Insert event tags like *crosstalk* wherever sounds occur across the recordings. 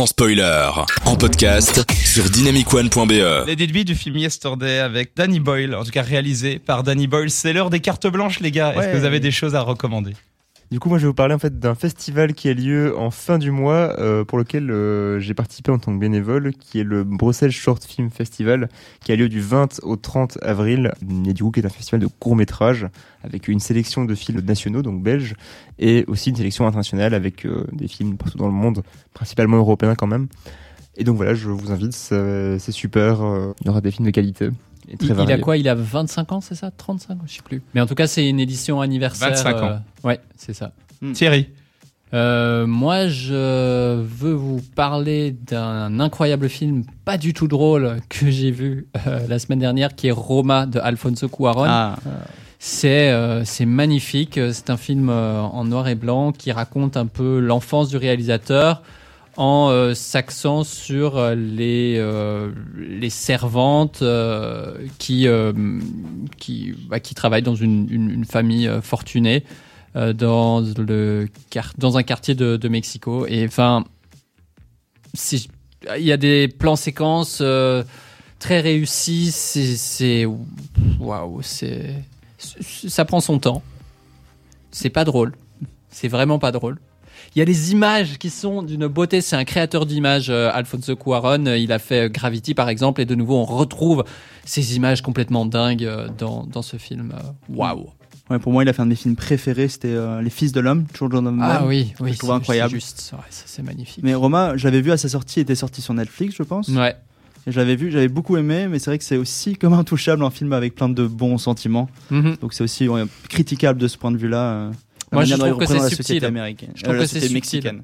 sans spoiler. En podcast sur dynamicone.be. Les débuts du film Yesterday avec Danny Boyle, en tout cas réalisé par Danny Boyle. C'est l'heure des cartes blanches, les gars. Est-ce Ouais. que vous avez des choses à recommander? Du coup, moi, je vais vous parler en fait d'un festival qui a lieu en fin du mois, euh, pour lequel euh, j'ai participé en tant que bénévole, qui est le Bruxelles Short Film Festival, qui a lieu du 20 au 30 avril, et du coup, qui est un festival de courts métrages avec une sélection de films nationaux, donc belges, et aussi une sélection internationale avec euh, des films partout dans le monde, principalement européens quand même. Et donc voilà, je vous invite, c'est super. il y aura des films de qualité. Et très Il, il a quoi Il a 25 ans, c'est ça 35 ans Je sais plus. Mais en tout cas, c'est une édition anniversaire. 25 ans. euh, ouais, c'est ça. Thierry Euh, moi, je veux vous parler d'un incroyable film pas du tout drôle que j'ai vu euh, la semaine dernière, qui est Roma de Alfonso Cuarón. Ah, C'est euh, c'est magnifique. C'est un film euh, en noir et blanc qui raconte un peu l'enfance du réalisateur en euh, s'axant sur euh, les, euh, les servantes euh, qui, qui, bah, qui travaillent dans une, une, famille fortunée dans, le, dans un quartier de, de Mexico. Et enfin, il y a des plans séquences très réussis. C'est-. Waouh, ça prend son temps. C'est pas drôle. C'est vraiment pas drôle. Il y a des images qui sont d'une beauté. C'est un créateur d'images, euh, Alfonso Cuarón. Euh, Il a fait euh, Gravity, par exemple. Et de nouveau, on retrouve ces images complètement dingues dans, dans ce film. Waouh. ouais, pour moi, il a fait un de mes films préférés, c'était euh, Les Fils de l'homme, Children of Ah Man. oui, oui. trouve c'est- incroyable. C'est juste, ouais, c'est magnifique. Mais Roma, je l'avais vu à sa sortie, il était sorti sur Netflix, je pense. Ouais. L'avais vu, j'avais beaucoup aimé, mais c'est vrai que c'est aussi comme intouchable un film avec plein de bons sentiments. Mhm. Donc c'est aussi ouais, critiquable de ce point de vue-là. euh, Moi, je trouve que c'est subtil. américaine. Je trouve Euh, que c'est mexicaine.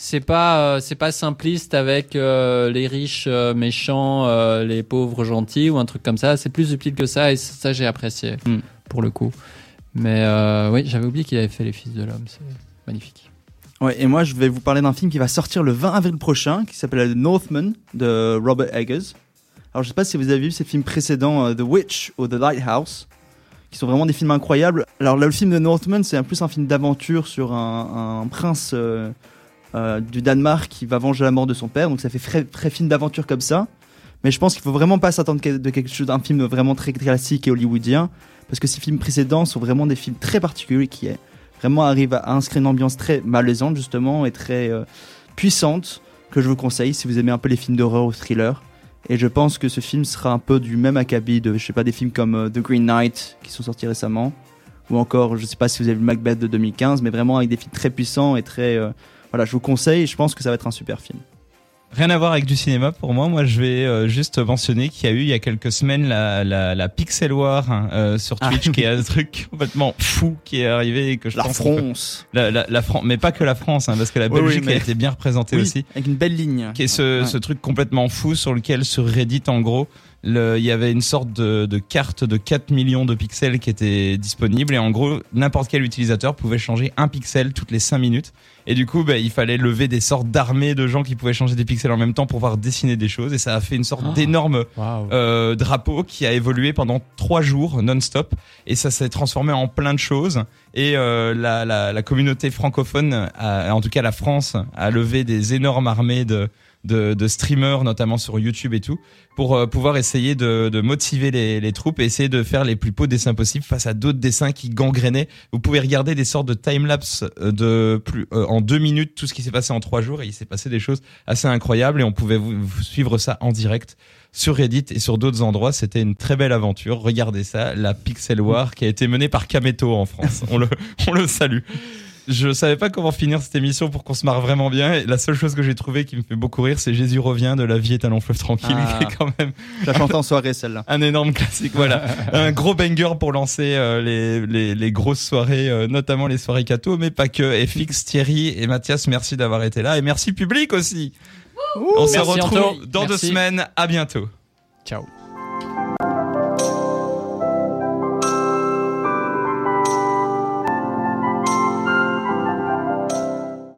C'est pas, euh, c'est pas simpliste avec euh, les riches euh, méchants, euh, les pauvres gentils ou un truc comme ça. C'est plus subtil que ça et ça j'ai apprécié Mm. pour le coup. Mais oui, j'avais oublié qu'il avait fait Les Fils de l'homme. C'est magnifique. Ouais, et moi, je vais vous parler d'un film qui va sortir le 20 avril prochain, qui s'appelle The Northman de Robert Eggers. Alors, je sais pas si vous avez vu ces films précédents, The Witch ou The Lighthouse, qui sont vraiment des films incroyables. Alors là, le film de Northman, c'est plus un film d'aventure sur un, prince euh, euh, du Danemark qui va venger la mort de son père. Donc, ça fait très, très film d'aventure comme ça. Mais je pense qu'il faut vraiment pas s'attendre de quelque chose d'un film vraiment très classique et hollywoodien, parce que ces films précédents sont vraiment des films très particuliers qui vraiment arrive à inscrire une ambiance très malaisante justement et très euh, puissante que je vous conseille si vous aimez un peu les films d'horreur ou thriller. Et je pense que ce film sera un peu du même acabit de je sais pas des films comme euh, The Green Knight qui sont sortis récemment ou encore je sais pas si vous avez vu Macbeth de 2015 mais vraiment avec des films très puissants et très euh, voilà, je vous conseille je pense que ça va être un super film. Rien à voir avec du cinéma pour moi. Moi, je vais euh, juste mentionner qu'il y a eu il y a quelques semaines la, la, la Pixel War hein, euh, sur Ah. Twitch, qui est un truc complètement fou qui est arrivé et que je La pense France. la, la, la France, mais pas que la France, hein, parce que la Oui, oui, Belgique a été bien représentée aussi. avec une belle ligne. qui est ce, Ouais. ce truc complètement fou sur lequel sur Reddit en gros il y avait une sorte de, de carte de 4 millions de pixels qui était disponible. Et en gros n'importe quel utilisateur pouvait changer un pixel toutes les 5 minutes. Et du coup bah, il fallait lever des sortes d'armées de gens qui pouvaient changer des pixels en même temps pour pouvoir dessiner des choses. Et ça a fait une sorte Ah. d'énorme euh, drapeau qui a évolué pendant trois jours non-stop. Et ça s'est transformé en plein de choses. Et euh, la, la, la communauté francophone, a- en tout cas la France, a levé des énormes armées de, de, de streamers, notamment sur YouTube et tout, pour euh, pouvoir essayer de, de motiver les, les troupes et essayer de faire les plus beaux dessins possibles face à d'autres dessins qui gangrénaient. Vous pouvez regarder des sortes de time-lapse euh, de plus euh, en deux minutes tout ce qui s'est passé en trois jours et il s'est passé des choses assez incroyables et on pouvait vous, vous suivre ça en direct sur Reddit et sur d'autres endroits. C'était une très belle aventure. Regardez ça, la Pixel War qui a été menée par Kameto en France. On le, on le salue. Je savais pas comment finir cette émission pour qu'on se marre vraiment bien. Et la seule chose que j'ai trouvé qui me fait beaucoup rire, c'est Jésus revient de La vie est un long fleuve tranquille, Ah. qui est quand même Je la chante en soirée celle-là. un énorme classique. Voilà, *laughs* un gros banger pour lancer euh, les, les, les grosses soirées, euh, notamment les soirées cato, mais pas que. Et Fix, Thierry et Mathias, merci d'avoir été là et merci public aussi. On se retrouve Anto. dans deux semaines. À bientôt. Ciao.